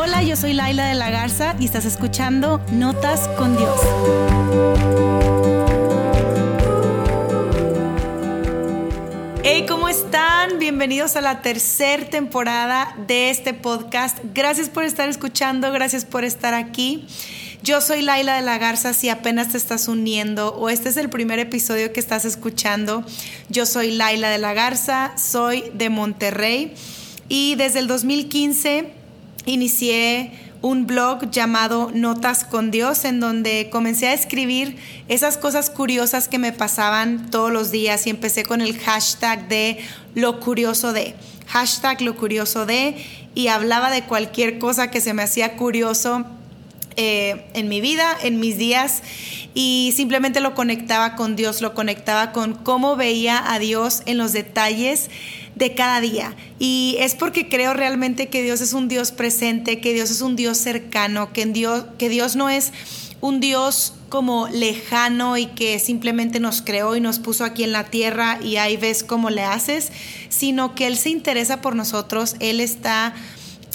Hola, yo soy Laila de la Garza y estás escuchando Notas con Dios. Hey, ¿cómo están? Bienvenidos a la tercera temporada de este podcast. Gracias por estar escuchando, gracias por estar aquí. Yo soy Laila de la Garza, si apenas te estás uniendo o este es el primer episodio que estás escuchando, yo soy Laila de la Garza, soy de Monterrey y desde el 2015 inicié un blog llamado Notas con Dios, en donde comencé a escribir esas cosas curiosas que me pasaban todos los días y empecé con el hashtag de lo curioso de, hashtag lo curioso de, y hablaba de cualquier cosa que se me hacía curioso eh, en mi vida, en mis días, y simplemente lo conectaba con Dios, lo conectaba con cómo veía a Dios en los detalles de cada día. Y es porque creo realmente que Dios es un Dios presente, que Dios es un Dios cercano, que, Dios, que Dios no es un Dios como lejano y que simplemente nos creó y nos puso aquí en la tierra y ahí ves cómo le haces, sino que Él se interesa por nosotros, Él está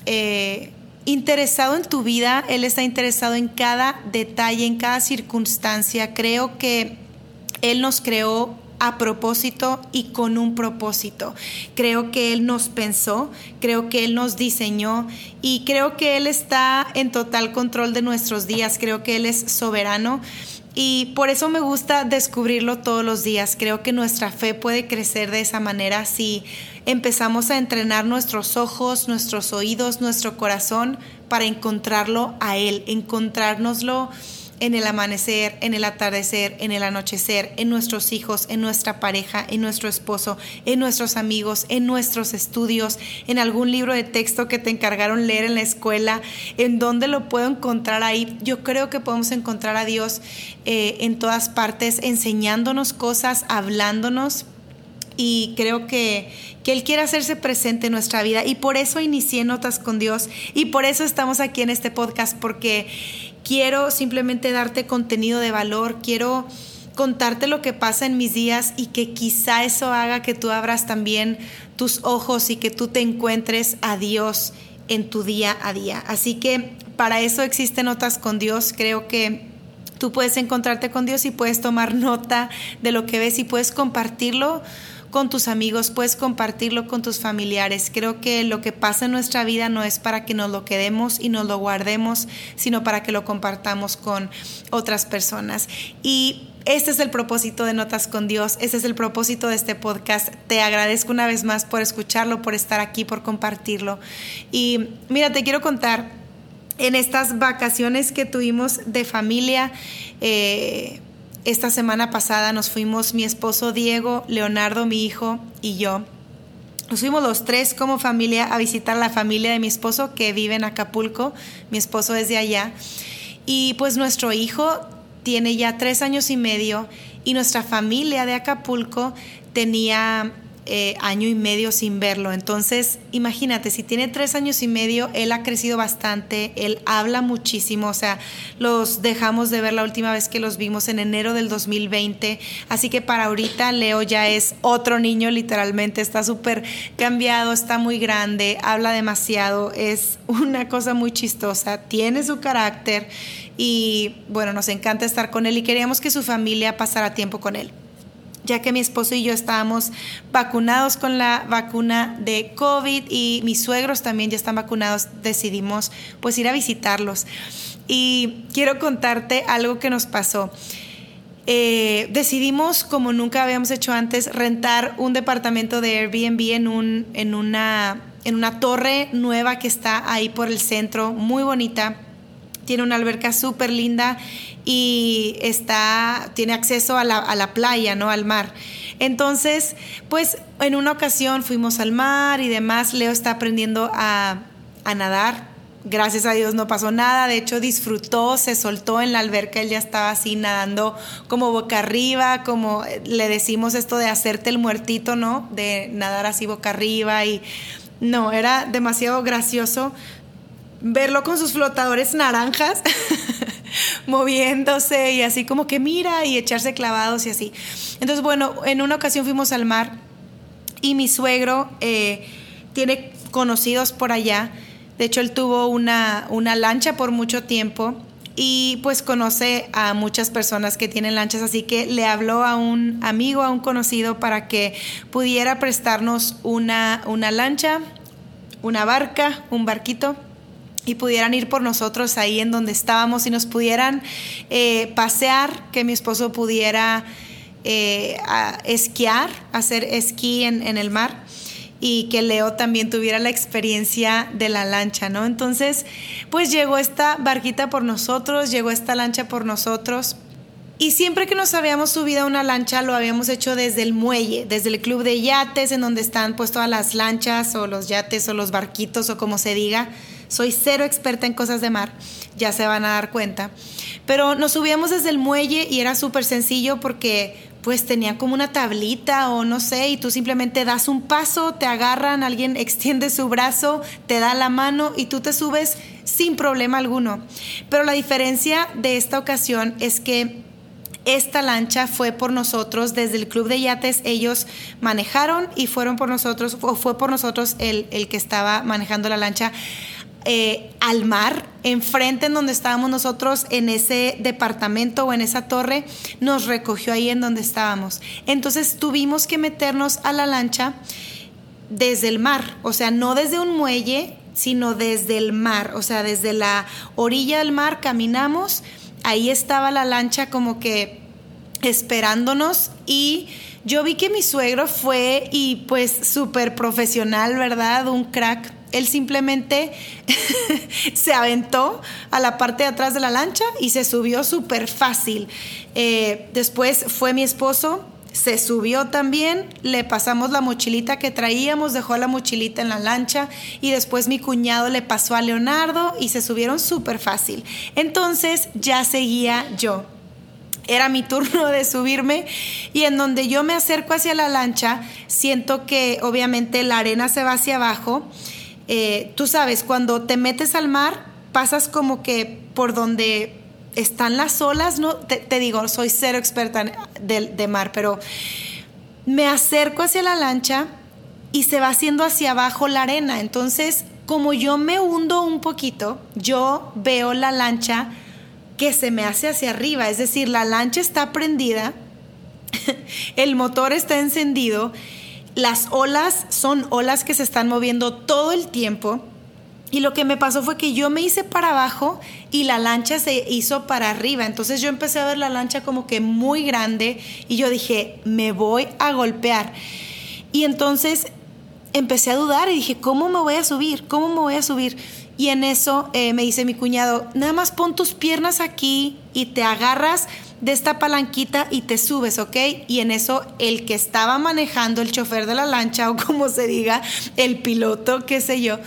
eh, interesado en tu vida, Él está interesado en cada detalle, en cada circunstancia. Creo que Él nos creó a propósito y con un propósito. Creo que Él nos pensó, creo que Él nos diseñó y creo que Él está en total control de nuestros días, creo que Él es soberano. Y por eso me gusta descubrirlo todos los días. Creo que nuestra fe puede crecer de esa manera si empezamos a entrenar nuestros ojos, nuestros oídos, nuestro corazón para encontrarlo a Él, encontrárnoslo en el amanecer, en el atardecer, en el anochecer, en nuestros hijos, en nuestra pareja, en nuestro esposo, en nuestros amigos, en nuestros estudios, en algún libro de texto que te encargaron leer en la escuela, en dónde lo puedo encontrar ahí. Yo creo que podemos encontrar a Dios eh, en todas partes, enseñándonos cosas, hablándonos y creo que, que, Él quiere hacerse presente en nuestra vida y por eso inicié Notas con Dios y por eso estamos aquí en este podcast porque quiero simplemente darte contenido de valor, quiero contarte lo que pasa en mis días y que quizá eso haga que tú abras también tus ojos y que tú te encuentres a Dios en tu día a día. Así que para eso existen notas con Dios. Creo que tú puedes encontrarte con Dios y puedes tomar nota de lo que ves y puedes compartirlo con tus amigos, puedes compartirlo con tus familiares. Creo que lo que pasa en nuestra vida no es para que nos lo quedemos y nos lo guardemos, sino para que lo compartamos con otras personas. Y este es el propósito de Notas con Dios, ese es el propósito de este podcast. Te agradezco una vez más por escucharlo, por estar aquí, por compartirlo. Y mira, te quiero contar, en estas vacaciones que tuvimos de familia, eh, esta semana pasada nos fuimos mi esposo Diego, Leonardo, mi hijo y yo. Nos fuimos los tres como familia a visitar la familia de mi esposo que vive en Acapulco. Mi esposo es de allá. Y pues nuestro hijo tiene ya tres años y medio y nuestra familia de Acapulco tenía eh, año y medio sin verlo. Entonces, imagínate, si tiene tres años y medio, él ha crecido bastante, él habla muchísimo, o sea, los dejamos de ver la última vez que los vimos en enero del 2020, así que para ahorita Leo ya es otro niño literalmente, está súper cambiado, está muy grande, habla demasiado, es una cosa muy chistosa, tiene su carácter y bueno, nos encanta estar con él y queríamos que su familia pasara tiempo con él ya que mi esposo y yo estábamos vacunados con la vacuna de COVID y mis suegros también ya están vacunados, decidimos pues ir a visitarlos. Y quiero contarte algo que nos pasó. Eh, decidimos, como nunca habíamos hecho antes, rentar un departamento de Airbnb en, un, en, una, en una torre nueva que está ahí por el centro, muy bonita. Tiene una alberca súper linda y está, tiene acceso a la, a la playa, ¿no? Al mar. Entonces, pues en una ocasión fuimos al mar y demás. Leo está aprendiendo a, a nadar. Gracias a Dios no pasó nada, de hecho disfrutó, se soltó en la alberca, él ya estaba así nadando como boca arriba, como le decimos esto de hacerte el muertito, ¿no? De nadar así boca arriba y no, era demasiado gracioso verlo con sus flotadores naranjas moviéndose y así como que mira y echarse clavados y así. Entonces, bueno, en una ocasión fuimos al mar y mi suegro eh, tiene conocidos por allá De hecho, él tuvo una, una lancha por mucho tiempo y pues conoce a muchas personas que tienen lanchas, así que le habló a un amigo, a un conocido, para que pudiera prestarnos una, una lancha, una barca, un barquito y pudieran ir por nosotros ahí en donde estábamos y nos pudieran eh, pasear, que mi esposo pudiera eh, esquiar, hacer esquí en, en el mar y que Leo también tuviera la experiencia de la lancha, ¿no? Entonces, pues llegó esta barquita por nosotros, llegó esta lancha por nosotros. Y siempre que nos habíamos subido a una lancha lo habíamos hecho desde el muelle, desde el club de yates en donde están pues todas las lanchas o los yates o los barquitos o como se diga. Soy cero experta en cosas de mar, ya se van a dar cuenta. Pero nos subíamos desde el muelle y era súper sencillo porque pues tenía como una tablita o no sé, y tú simplemente das un paso, te agarran, alguien extiende su brazo, te da la mano y tú te subes sin problema alguno. Pero la diferencia de esta ocasión es que esta lancha fue por nosotros desde el club de yates, ellos manejaron y fueron por nosotros, o fue por nosotros el, el que estaba manejando la lancha eh, al mar, enfrente en donde estábamos nosotros, en ese departamento o en esa torre, nos recogió ahí en donde estábamos. Entonces tuvimos que meternos a la lancha desde el mar, o sea, no desde un muelle, sino desde el mar, o sea, desde la orilla del mar caminamos, ahí estaba la lancha como que esperándonos y yo vi que mi suegro fue y pues súper profesional, ¿verdad? Un crack él simplemente se aventó a la parte de atrás de la lancha y se subió súper fácil. Eh, después fue mi esposo, se subió también, le pasamos la mochilita que traíamos, dejó la mochilita en la lancha y después mi cuñado le pasó a Leonardo y se subieron súper fácil. Entonces ya seguía yo. Era mi turno de subirme y en donde yo me acerco hacia la lancha, siento que obviamente la arena se va hacia abajo eh, tú sabes, cuando te metes al mar, pasas como que por donde están las olas, ¿no? Te, digo, soy cero experta de, de mar, pero me acerco hacia la lancha y se va haciendo hacia abajo la arena. Entonces, como yo me hundo un poquito, yo veo la lancha que se me hace hacia arriba, es decir, la lancha está prendida, el motor está encendido las olas son olas que se están moviendo todo el tiempo. Y lo que me pasó fue que yo me hice para abajo y la lancha se hizo para arriba. Entonces yo empecé a ver la lancha como que muy grande y yo dije, me voy a golpear. Y entonces empecé a dudar y dije, ¿cómo me voy a subir? ¿Cómo me voy a subir? Y en eso eh, me dice mi cuñado, nada más pon tus piernas aquí y te agarras de esta palanquita y te subes, ¿ok? Y en eso el que estaba manejando, el chofer de la lancha o como se diga, el piloto, qué sé yo,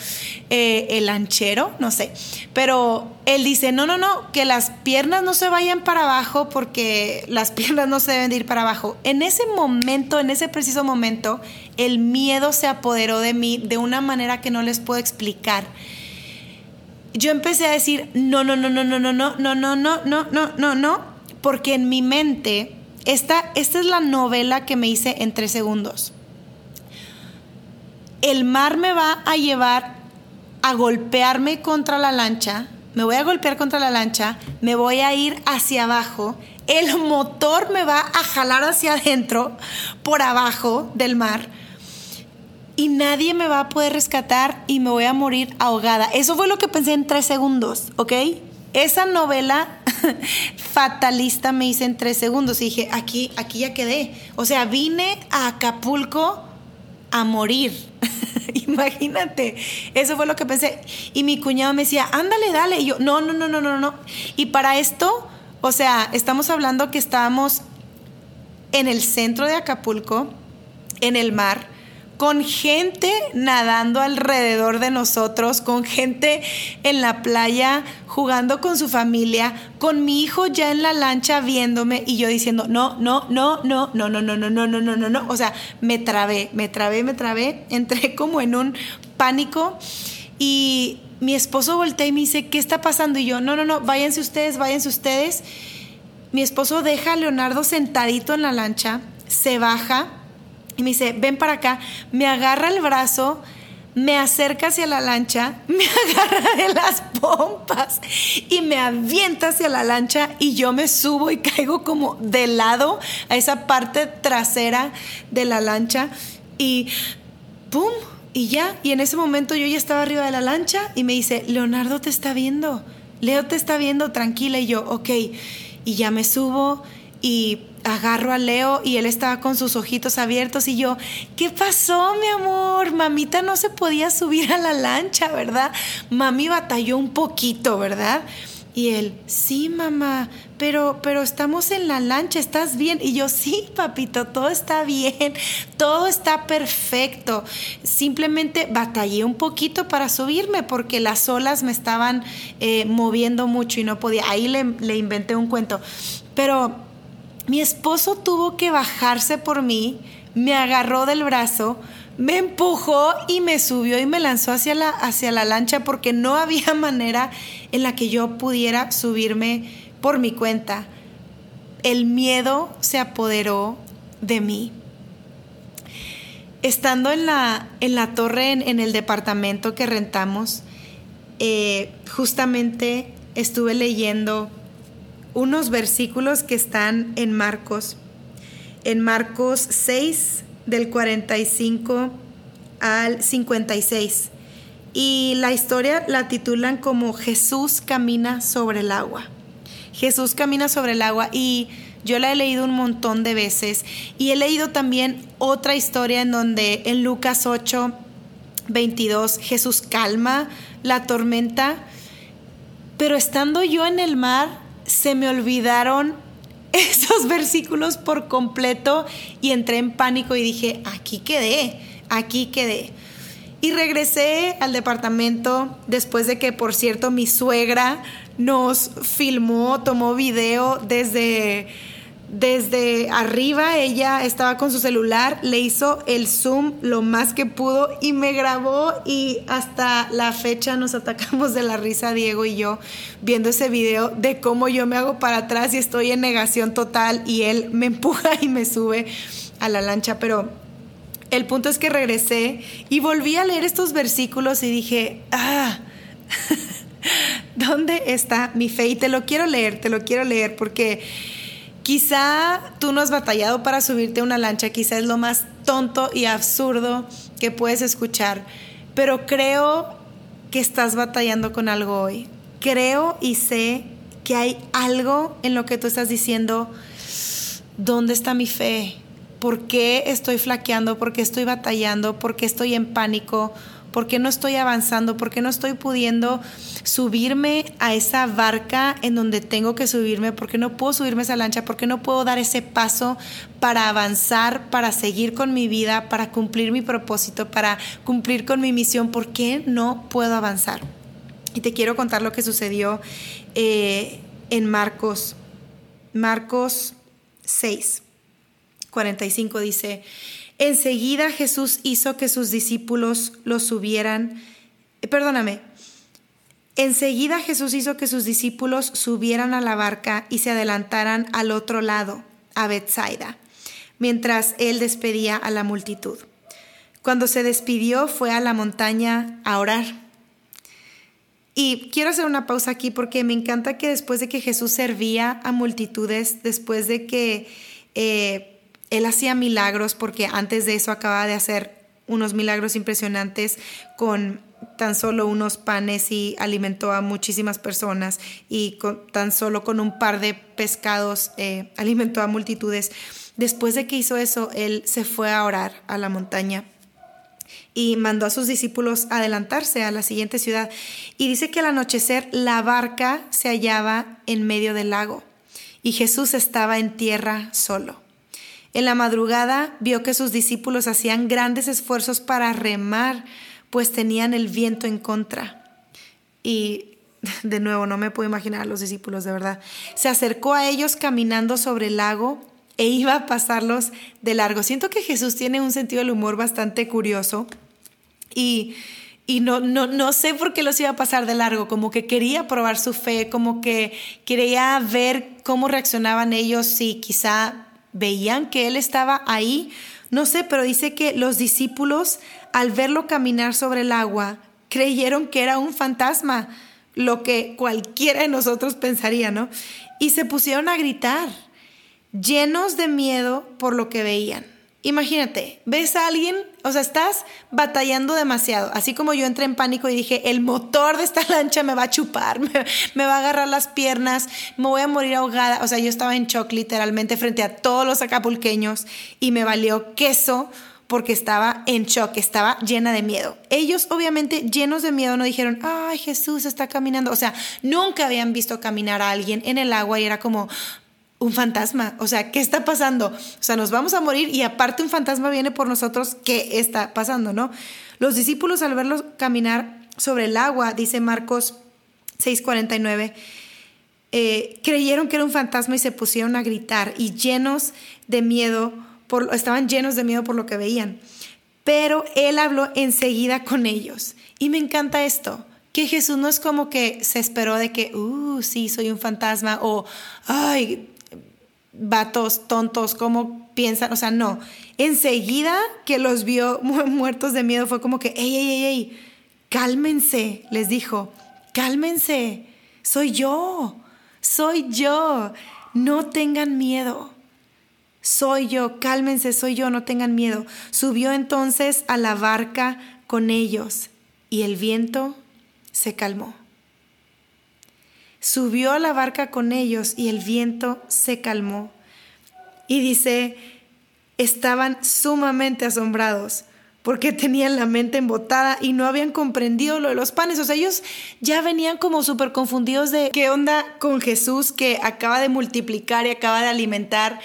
eh, el lanchero, no sé, pero él dice, no, no, no, que las piernas no se vayan para abajo porque las piernas no se deben ir para abajo. En ese momento, en ese preciso momento, el miedo se apoderó de mí de una manera que no les puedo explicar yo empecé a decir, no, no, no, no, no, no, no, no, no, no, no, no, no, porque en mi mente, esta, esta es la novela que me hice en tres segundos. El mar me va a llevar a golpearme contra la lancha, me voy a golpear contra la lancha, me voy a ir hacia abajo, el motor me va a jalar hacia adentro, por abajo del mar, y nadie me va a poder rescatar y me voy a morir ahogada. Eso fue lo que pensé en tres segundos, ¿ok? Esa novela fatalista me hice en tres segundos y dije, aquí, aquí ya quedé. O sea, vine a Acapulco a morir. Imagínate, eso fue lo que pensé. Y mi cuñado me decía, ándale, dale. Y yo, no, no, no, no, no, no. Y para esto, o sea, estamos hablando que estábamos en el centro de Acapulco, en el mar con gente nadando alrededor de nosotros, con gente en la playa jugando con su familia, con mi hijo ya en la lancha viéndome y yo diciendo, no, no, no, no, no, no, no, no, no, no, no, no, no. O sea, me trabé, me trabé, me trabé, entré como en un pánico y mi esposo voltea y me dice, ¿qué está pasando? Y yo, no, no, no, váyanse ustedes, váyanse ustedes. Mi esposo deja a Leonardo sentadito en la lancha, se baja y me dice, ven para acá, me agarra el brazo, me acerca hacia la lancha, me agarra de las pompas y me avienta hacia la lancha y yo me subo y caigo como de lado a esa parte trasera de la lancha y ¡pum! Y ya, y en ese momento yo ya estaba arriba de la lancha y me dice, Leonardo te está viendo, Leo te está viendo, tranquila. Y yo, ok, y ya me subo y agarro a Leo y él estaba con sus ojitos abiertos y yo, ¿qué pasó, mi amor? Mamita no se podía subir a la lancha, ¿verdad? Mami batalló un poquito, ¿verdad? Y él, sí, mamá, pero, pero estamos en la lancha, ¿estás bien? Y yo, sí, papito, todo está bien, todo está perfecto. Simplemente batallé un poquito para subirme porque las olas me estaban eh, moviendo mucho y no podía. Ahí le, le inventé un cuento. Pero mi esposo tuvo que bajarse por mí, me agarró del brazo, me empujó y me subió y me lanzó hacia la, hacia la lancha porque no había manera en la que yo pudiera subirme por mi cuenta. El miedo se apoderó de mí. Estando en la, en la torre, en, el departamento que rentamos, eh, justamente estuve leyendo unos versículos que están en Marcos. En Marcos 6, del 45 al 56. Y la historia la titulan como Jesús camina sobre el agua. Jesús camina sobre el agua y yo la he leído un montón de veces y he leído también otra historia en donde en Lucas 8, 22 Jesús calma la tormenta, pero estando yo en el mar se me olvidaron esos versículos por completo y entré en pánico y dije, aquí quedé, aquí quedé. Y regresé al departamento después de que, por cierto, mi suegra nos filmó, tomó video desde desde arriba ella estaba con su celular, le hizo el zoom lo más que pudo y me grabó y hasta la fecha nos atacamos de la risa Diego y yo viendo ese video de cómo yo me hago para atrás y estoy en negación total y él me empuja y me sube a la lancha, pero el punto es que regresé y volví a leer estos versículos y dije, ah, ¿dónde está mi fe? Y te lo quiero leer, te lo quiero leer porque Quizá tú no has batallado para subirte a una lancha, quizá es lo más tonto y absurdo que puedes escuchar, pero creo que estás batallando con algo hoy. Creo y sé que hay algo en lo que tú estás diciendo, ¿dónde está mi fe? ¿Por qué estoy flaqueando? ¿Por qué estoy batallando? ¿Por qué estoy en pánico? ¿Por qué no estoy avanzando? ¿Por qué no estoy pudiendo subirme a esa barca en donde tengo que subirme? ¿Por qué no puedo subirme a esa lancha? ¿Por qué no puedo dar ese paso para avanzar, para seguir con mi vida, para cumplir mi propósito, para cumplir con mi misión? ¿Por qué no puedo avanzar? Y te quiero contar lo que sucedió eh, en Marcos, Marcos 6, 45 dice, Enseguida Jesús hizo que sus discípulos lo subieran, eh, perdóname, enseguida Jesús hizo que sus discípulos subieran a la barca y se adelantaran al otro lado, a Bethsaida, mientras él despedía a la multitud. Cuando se despidió fue a la montaña a orar. Y quiero hacer una pausa aquí porque me encanta que después de que Jesús servía a multitudes, después de que eh, él hacía milagros porque antes de eso acababa de hacer unos milagros impresionantes con tan solo unos panes y alimentó a muchísimas personas y tan solo con un par de pescados eh, alimentó a multitudes. Después de que hizo eso, él se fue a orar a la montaña y mandó a sus discípulos adelantarse a la siguiente ciudad. Y dice que al anochecer la barca se hallaba en medio del lago y Jesús estaba en tierra solo. En la madrugada vio que sus discípulos hacían grandes esfuerzos para remar, pues tenían el viento en contra. Y de nuevo, no me puedo imaginar a los discípulos, de verdad. Se acercó a ellos caminando sobre el lago e iba a pasarlos de largo. Siento que Jesús tiene un sentido del humor bastante curioso y, y no, no, no sé por qué los iba a pasar de largo, como que quería probar su fe, como que quería ver cómo reaccionaban ellos, si quizá veían que él estaba ahí, no sé, pero dice que los discípulos al verlo caminar sobre el agua, creyeron que era un fantasma, lo que cualquiera de nosotros pensaría, ¿no? Y se pusieron a gritar, llenos de miedo por lo que veían. Imagínate, ves a alguien, o sea, estás batallando demasiado, así como yo entré en pánico y dije, el motor de esta lancha me va a chupar, me, va a agarrar las piernas, me voy a morir ahogada, o sea, yo estaba en shock literalmente frente a todos los acapulqueños y me valió queso porque estaba en shock, estaba llena de miedo. Ellos obviamente llenos de miedo no dijeron, ay Jesús está caminando, o sea, nunca habían visto caminar a alguien en el agua y era como, un fantasma. O sea, ¿qué está pasando? O sea, nos vamos a morir y aparte un fantasma viene por nosotros. ¿Qué está pasando? ¿No? Los discípulos al verlos caminar sobre el agua, dice Marcos 6:49, eh, creyeron que era un fantasma y se pusieron a gritar y llenos de miedo, estaban llenos de miedo por lo que veían. Pero él habló enseguida con ellos. Y me encanta esto que Jesús no es como que se esperó de que, uh, sí, soy un fantasma o, ay, vatos tontos, cómo piensan, o sea, no. Enseguida que los vio muertos de miedo fue como que, ey, ey, ey, ey, cálmense, les dijo, cálmense, soy yo, soy yo, no tengan miedo. Soy yo, cálmense, soy yo, no tengan miedo. Subió entonces a la barca con ellos y el viento se calmó. Subió a la barca con ellos y el viento se calmó. Y dice, estaban sumamente asombrados porque tenían la mente embotada y no habían comprendido lo de los panes. O sea, ellos ya venían como súper confundidos de qué onda con Jesús que acaba de multiplicar y acaba de alimentar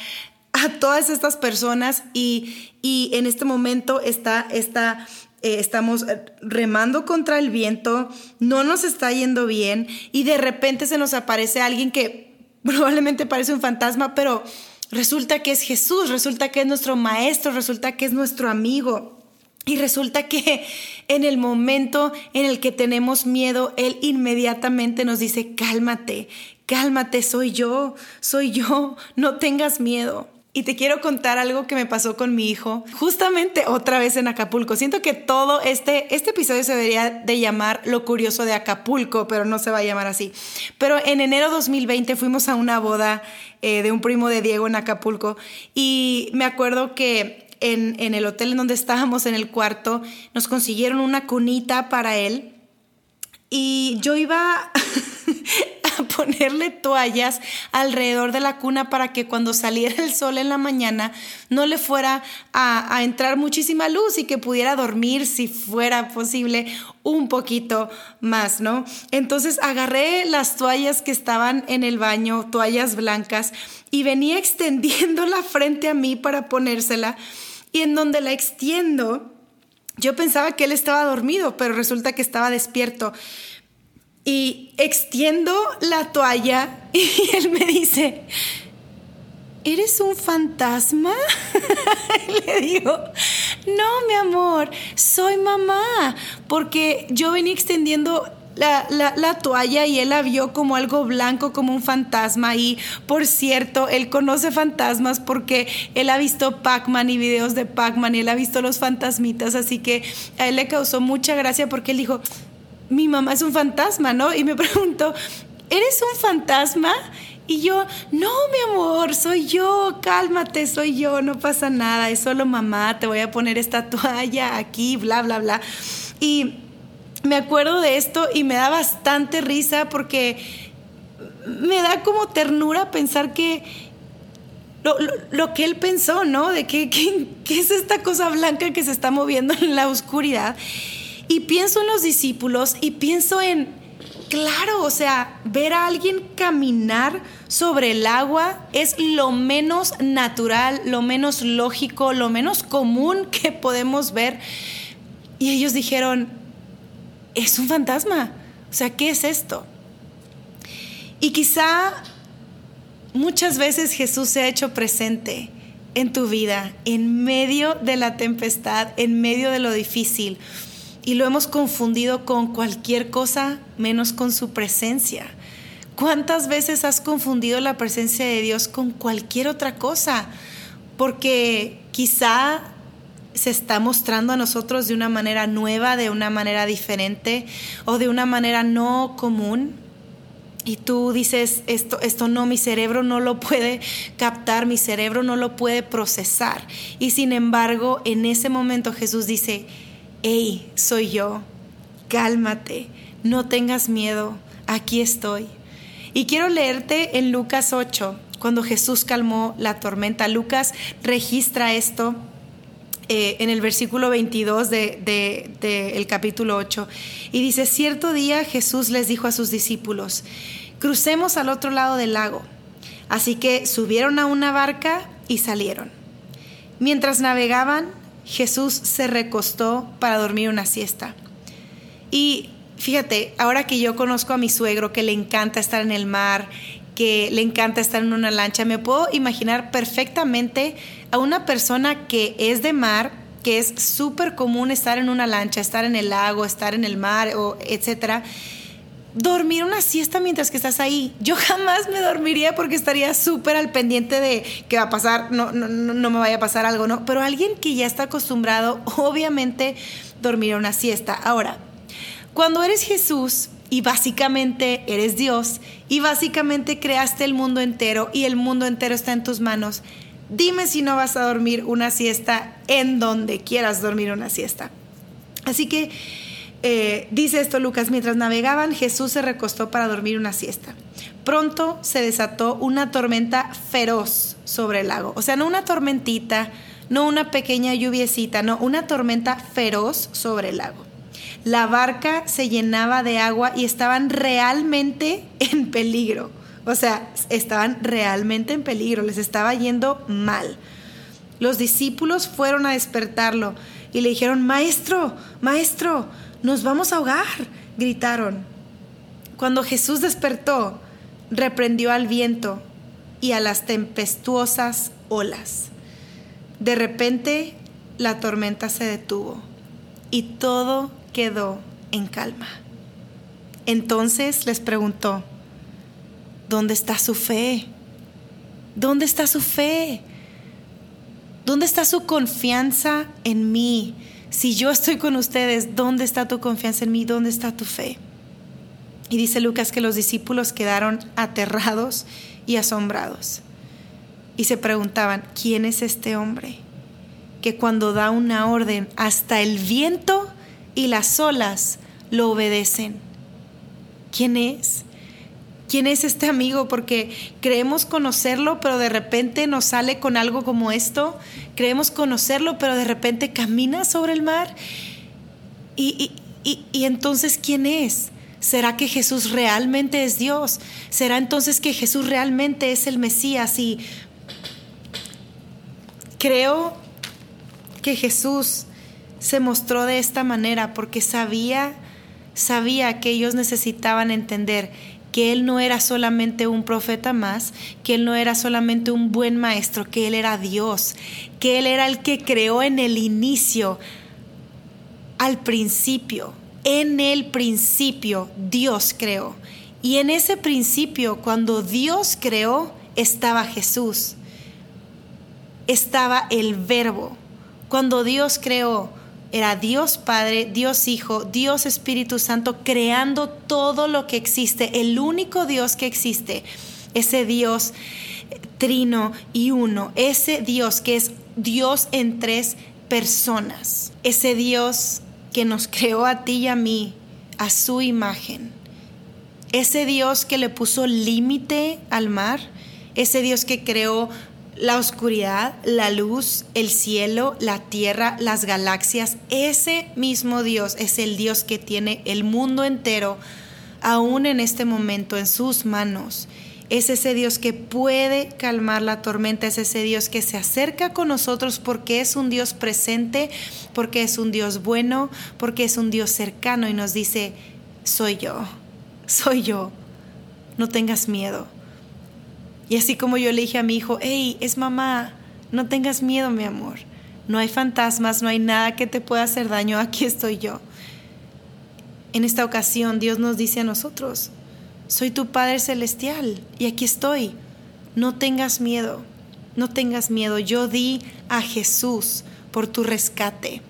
a todas estas personas y, en este momento está, está eh, estamos eh, remando contra el viento, no nos está yendo bien y de repente se nos aparece alguien que probablemente parece un fantasma, pero resulta que es Jesús, resulta que es nuestro maestro, resulta que es nuestro amigo. Y resulta que en el momento en el que tenemos miedo, Él inmediatamente nos dice, cálmate, cálmate, soy yo, soy yo, no tengas miedo. Y te quiero contar algo que me pasó con mi hijo, justamente otra vez en Acapulco. Siento que todo este, este episodio se debería de llamar Lo Curioso de Acapulco, pero no se va a llamar así. Pero en enero 2020 fuimos a una boda eh, de un primo de Diego en Acapulco y me acuerdo que en, en el hotel en donde estábamos, en el cuarto, nos consiguieron una cunita para él. Y yo iba ponerle toallas alrededor de la cuna para que cuando saliera el sol en la mañana no le fuera a, a entrar muchísima luz y que pudiera dormir si fuera posible un poquito más, ¿no? Entonces agarré las toallas que estaban en el baño, toallas blancas, y venía extendiendo la frente a mí para ponérsela. Y en donde la extiendo, yo pensaba que él estaba dormido, pero resulta que estaba despierto y extiendo la toalla y él me dice, ¿eres un fantasma? Le digo, no, mi amor, soy mamá, porque yo venía extendiendo la, la, toalla y él la vio como algo blanco, como un fantasma. Y por cierto, él conoce fantasmas porque él ha visto Pac-Man y videos de Pac-Man y él ha visto los fantasmitas. Así que a él le causó mucha gracia porque él dijo, mi mamá es un fantasma, ¿no? Y me preguntó, ¿eres un fantasma? Y yo, no, mi amor, soy yo, cálmate, soy yo, no pasa nada, es solo mamá, te voy a poner esta toalla aquí, bla, bla, bla. Y me acuerdo de esto y me da bastante risa porque me da como ternura pensar que lo, que él pensó, ¿no? De que, qué es esta cosa blanca que se está moviendo en la oscuridad. Y pienso en los discípulos y pienso en, claro, o sea, ver a alguien caminar sobre el agua es lo menos natural, lo menos lógico, lo menos común que podemos ver. Y ellos dijeron, es un fantasma. O sea, ¿qué es esto? Y quizá muchas veces Jesús se ha hecho presente en tu vida, en medio de la tempestad, en medio de lo difícil y lo hemos confundido con cualquier cosa menos con su presencia. ¿Cuántas veces has confundido la presencia de Dios con cualquier otra cosa? Porque quizá se está mostrando a nosotros de una manera nueva, de una manera diferente o de una manera no común. Y tú dices, esto, esto no, mi cerebro no lo puede captar, mi cerebro no lo puede procesar. Y sin embargo, en ese momento Jesús dice, hey, soy yo, cálmate, no tengas miedo, aquí estoy. Y quiero leerte en Lucas 8, cuando Jesús calmó la tormenta. Lucas registra esto eh, en el versículo 22 del de, capítulo 8. Y dice, cierto día Jesús les dijo a sus discípulos, crucemos al otro lado del lago. Así que subieron a una barca y salieron. Mientras navegaban, Jesús se recostó para dormir una siesta. Y fíjate, ahora que yo conozco a mi suegro, que le encanta estar en el mar, que le encanta estar en una lancha, me puedo imaginar perfectamente a una persona que es de mar, que es súper común estar en una lancha, estar en el lago, estar en el mar, etcétera. Dormir una siesta mientras que estás ahí. Yo jamás me dormiría porque estaría súper al pendiente de qué va a pasar, no, no, no me vaya a pasar algo, ¿no? Pero alguien que ya está acostumbrado, obviamente, dormir una siesta. Ahora, cuando eres Jesús y básicamente eres Dios y básicamente creaste el mundo entero y el mundo entero está en tus manos, dime si no vas a dormir una siesta en donde quieras dormir una siesta. Así que eh, dice esto Lucas, mientras navegaban Jesús se recostó para dormir una siesta. Pronto se desató una tormenta feroz sobre el lago, o sea, no una tormentita, no una pequeña lluviecita, no, una tormenta feroz sobre el lago. La barca se llenaba de agua y estaban realmente en peligro. O sea, estaban realmente en peligro, les estaba yendo mal. Los discípulos fueron a despertarlo y le dijeron, Maestro, Maestro, nos vamos a ahogar, gritaron. Cuando Jesús despertó, reprendió al viento y a las tempestuosas olas. De repente, la tormenta se detuvo y todo quedó en calma. Entonces les preguntó, ¿dónde está su fe? ¿Dónde está su fe? ¿Dónde está su confianza en mí? Si yo estoy con ustedes, ¿dónde está tu confianza en mí? ¿Dónde está tu fe? Y dice Lucas que los discípulos quedaron aterrados y asombrados. Y se preguntaban, ¿quién es este hombre? Que cuando da una orden, hasta el viento y las olas lo obedecen. ¿Quién es? ¿Quién es este amigo? Porque creemos conocerlo, pero de repente nos sale con algo como esto. Creemos conocerlo, pero de repente camina sobre el mar. Y, y entonces, ¿quién es? ¿Será que Jesús realmente es Dios? ¿Será entonces que Jesús realmente es el Mesías? Y creo que Jesús se mostró de esta manera porque sabía, sabía que ellos necesitaban entender que Él no era solamente un profeta más, que Él no era solamente un buen maestro, que Él era Dios, que Él era el que creó en el inicio, al principio, en el principio Dios creó. Y en ese principio, cuando Dios creó, estaba Jesús, estaba el verbo. Cuando Dios creó, era Dios Padre, Dios Hijo, Dios Espíritu Santo, creando todo lo que existe, el único Dios que existe, ese Dios trino y uno, ese Dios que es Dios en tres personas, ese Dios que nos creó a ti y a mí a su imagen, ese Dios que le puso límite al mar, ese Dios que creó la oscuridad, la luz, el cielo, la tierra, las galaxias. Ese mismo Dios es el Dios que tiene el mundo entero aún en este momento en sus manos. Es ese Dios que puede calmar la tormenta, es ese Dios que se acerca con nosotros porque es un Dios presente, porque es un Dios bueno, porque es un Dios cercano y nos dice, soy yo, soy yo, no tengas miedo. Y así como yo le dije a mi hijo, hey, es mamá, no tengas miedo, mi amor. No hay fantasmas, no hay nada que te pueda hacer daño, aquí estoy yo. En esta ocasión Dios nos dice a nosotros, soy tu Padre Celestial y aquí estoy. No tengas miedo, no tengas miedo. Yo di a Jesús por tu rescate.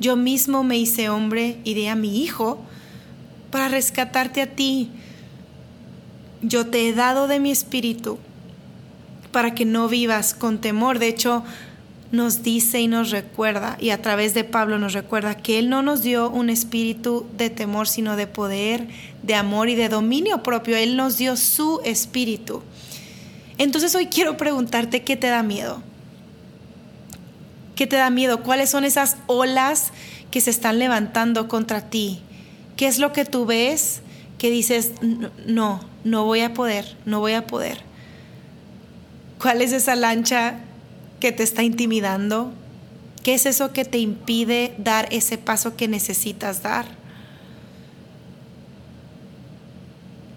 Yo mismo me hice hombre y di a mi hijo para rescatarte a ti. Yo te he dado de mi espíritu para que no vivas con temor. De hecho, nos dice y nos recuerda, y a través de Pablo nos recuerda, que Él no nos dio un espíritu de temor, sino de poder, de amor y de dominio propio. Él nos dio su espíritu. Entonces hoy quiero preguntarte, ¿qué te da miedo? ¿Qué te da miedo? ¿Cuáles son esas olas que se están levantando contra ti? ¿Qué es lo que tú ves que dices, no, no voy a poder, no voy a poder? ¿Cuál es esa lancha que te está intimidando? ¿Qué es eso que te impide dar ese paso que necesitas dar?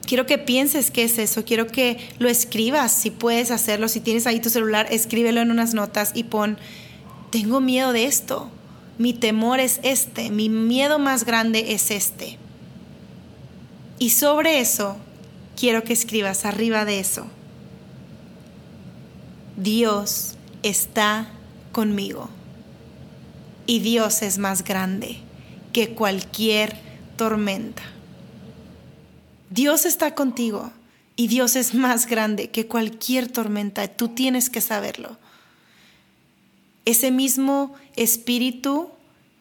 Quiero que pienses qué es eso, quiero que lo escribas, si puedes hacerlo, si tienes ahí tu celular, escríbelo en unas notas y pon, tengo miedo de esto, mi temor es este, mi miedo más grande es este. Y sobre eso, quiero que escribas arriba de eso, Dios está conmigo. Y Dios es más grande que cualquier tormenta. Dios está contigo y Dios es más grande que cualquier tormenta. Tú tienes que saberlo. Ese mismo espíritu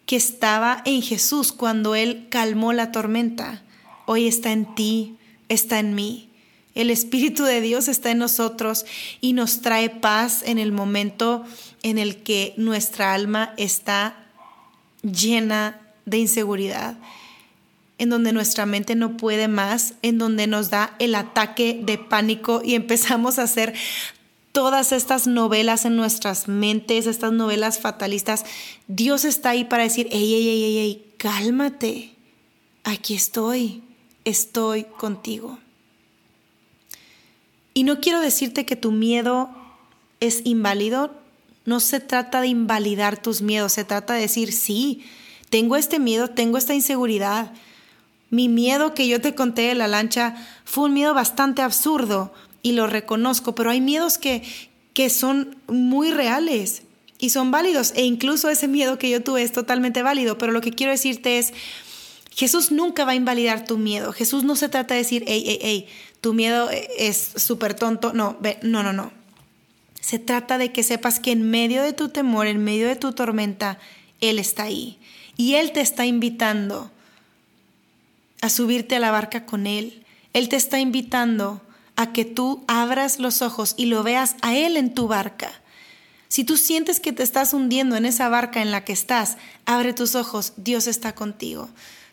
que estaba en Jesús cuando Él calmó la tormenta, hoy está en ti, está en mí. El Espíritu de Dios está en nosotros y nos trae paz en el momento en el que nuestra alma está llena de inseguridad, en donde nuestra mente no puede más, en donde nos da el ataque de pánico y empezamos a hacer todas estas novelas en nuestras mentes, estas novelas fatalistas. Dios está ahí para decir, ey, ey, ey, ey, ey cálmate, aquí estoy, estoy contigo. Y no quiero decirte que tu miedo es inválido, no se trata de invalidar tus miedos, se trata de decir, sí, tengo este miedo, tengo esta inseguridad. Mi miedo que yo te conté de la lancha fue un miedo bastante absurdo y lo reconozco, pero hay miedos que, que son muy reales y son válidos e incluso ese miedo que yo tuve es totalmente válido, pero lo que quiero decirte es, Jesús nunca va a invalidar tu miedo. Jesús no se trata de decir, hey, hey, hey, tu miedo es súper tonto. No, no, no, no. Se trata de que sepas que en medio de tu temor, en medio de tu tormenta, Él está ahí. Y Él te está invitando a subirte a la barca con Él. Él te está invitando a que tú abras los ojos y lo veas a Él en tu barca. Si tú sientes que te estás hundiendo en esa barca en la que estás, abre tus ojos, Dios está contigo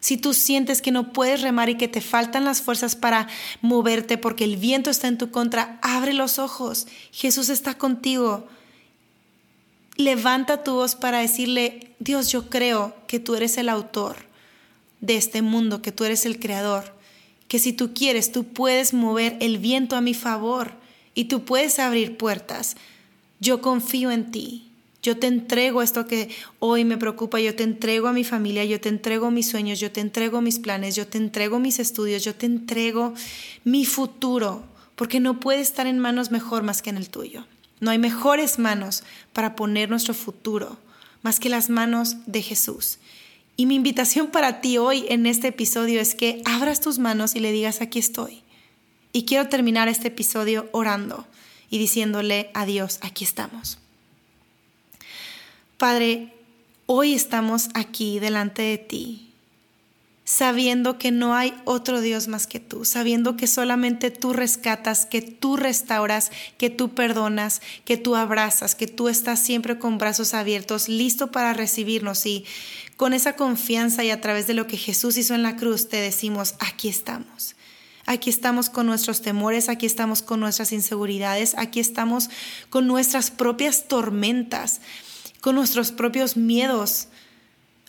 si tú sientes que no puedes remar y que te faltan las fuerzas para moverte porque el viento está en tu contra, abre los ojos. Jesús está contigo. Levanta tu voz para decirle, Dios, yo creo que tú eres el autor de este mundo, que tú eres el creador, que si tú quieres, tú puedes mover el viento a mi favor y tú puedes abrir puertas. Yo confío en ti. Yo te entrego esto que hoy me preocupa, yo te entrego a mi familia, yo te entrego mis sueños, yo te entrego mis planes, yo te entrego mis estudios, yo te entrego mi futuro, porque no puede estar en manos mejor más que en el tuyo. No hay mejores manos para poner nuestro futuro más que las manos de Jesús. Y mi invitación para ti hoy en este episodio es que abras tus manos y le digas, aquí estoy. Y quiero terminar este episodio orando y diciéndole a Dios, aquí estamos. Padre, hoy estamos aquí delante de ti, sabiendo que no hay otro Dios más que tú, sabiendo que solamente tú rescatas, que tú restauras, que tú perdonas, que tú abrazas, que tú estás siempre con brazos abiertos, listo para recibirnos y con esa confianza y a través de lo que Jesús hizo en la cruz te decimos, aquí estamos. Aquí estamos con nuestros temores, aquí estamos con nuestras inseguridades, aquí estamos con nuestras propias tormentas, con nuestros propios miedos.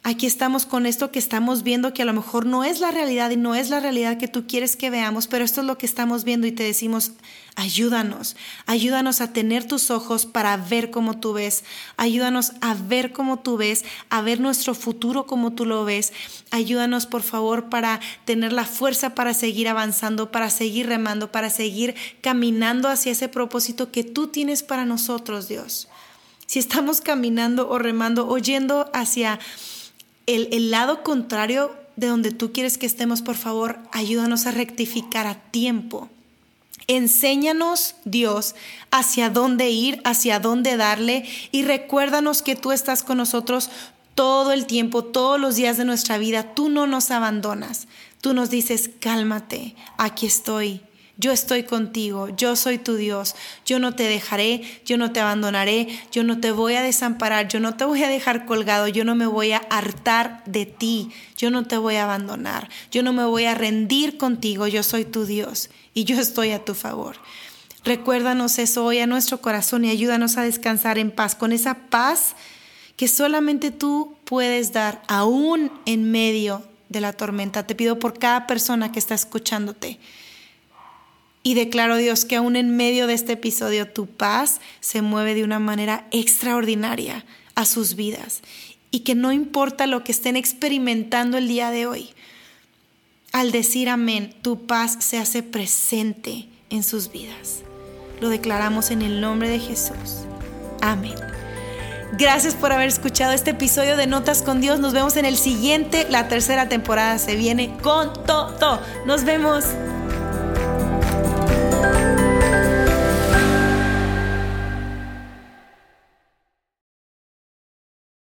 Aquí estamos con esto que estamos viendo que a lo mejor no es la realidad y no es la realidad que tú quieres que veamos, pero esto es lo que estamos viendo y te decimos, ayúdanos, ayúdanos a tener tus ojos para ver como tú ves, ayúdanos a ver como tú ves, a ver nuestro futuro como tú lo ves, ayúdanos por favor para tener la fuerza para seguir avanzando, para seguir remando, para seguir caminando hacia ese propósito que tú tienes para nosotros, Dios. Si estamos caminando o remando o yendo hacia el, el lado contrario de donde tú quieres que estemos, por favor, ayúdanos a rectificar a tiempo. Enséñanos, Dios, hacia dónde ir, hacia dónde darle y recuérdanos que tú estás con nosotros todo el tiempo, todos los días de nuestra vida. Tú no nos abandonas. Tú nos dices, cálmate, aquí estoy. Yo estoy contigo, yo soy tu Dios, yo no te dejaré, yo no te abandonaré, yo no te voy a desamparar, yo no te voy a dejar colgado, yo no me voy a hartar de ti, yo no te voy a abandonar, yo no me voy a rendir contigo, yo soy tu Dios y yo estoy a tu favor. Recuérdanos eso hoy a nuestro corazón y ayúdanos a descansar en paz, con esa paz que solamente tú puedes dar aún en medio de la tormenta. Te pido por cada persona que está escuchándote y declaro, Dios, que aún en medio de este episodio tu paz se mueve de una manera extraordinaria a sus vidas y que no importa lo que estén experimentando el día de hoy, al decir amén, tu paz se hace presente en sus vidas. Lo declaramos en el nombre de Jesús. Amén. Gracias por haber escuchado este episodio de Notas con Dios. Nos vemos en el siguiente. La tercera temporada se viene con todo. Nos vemos.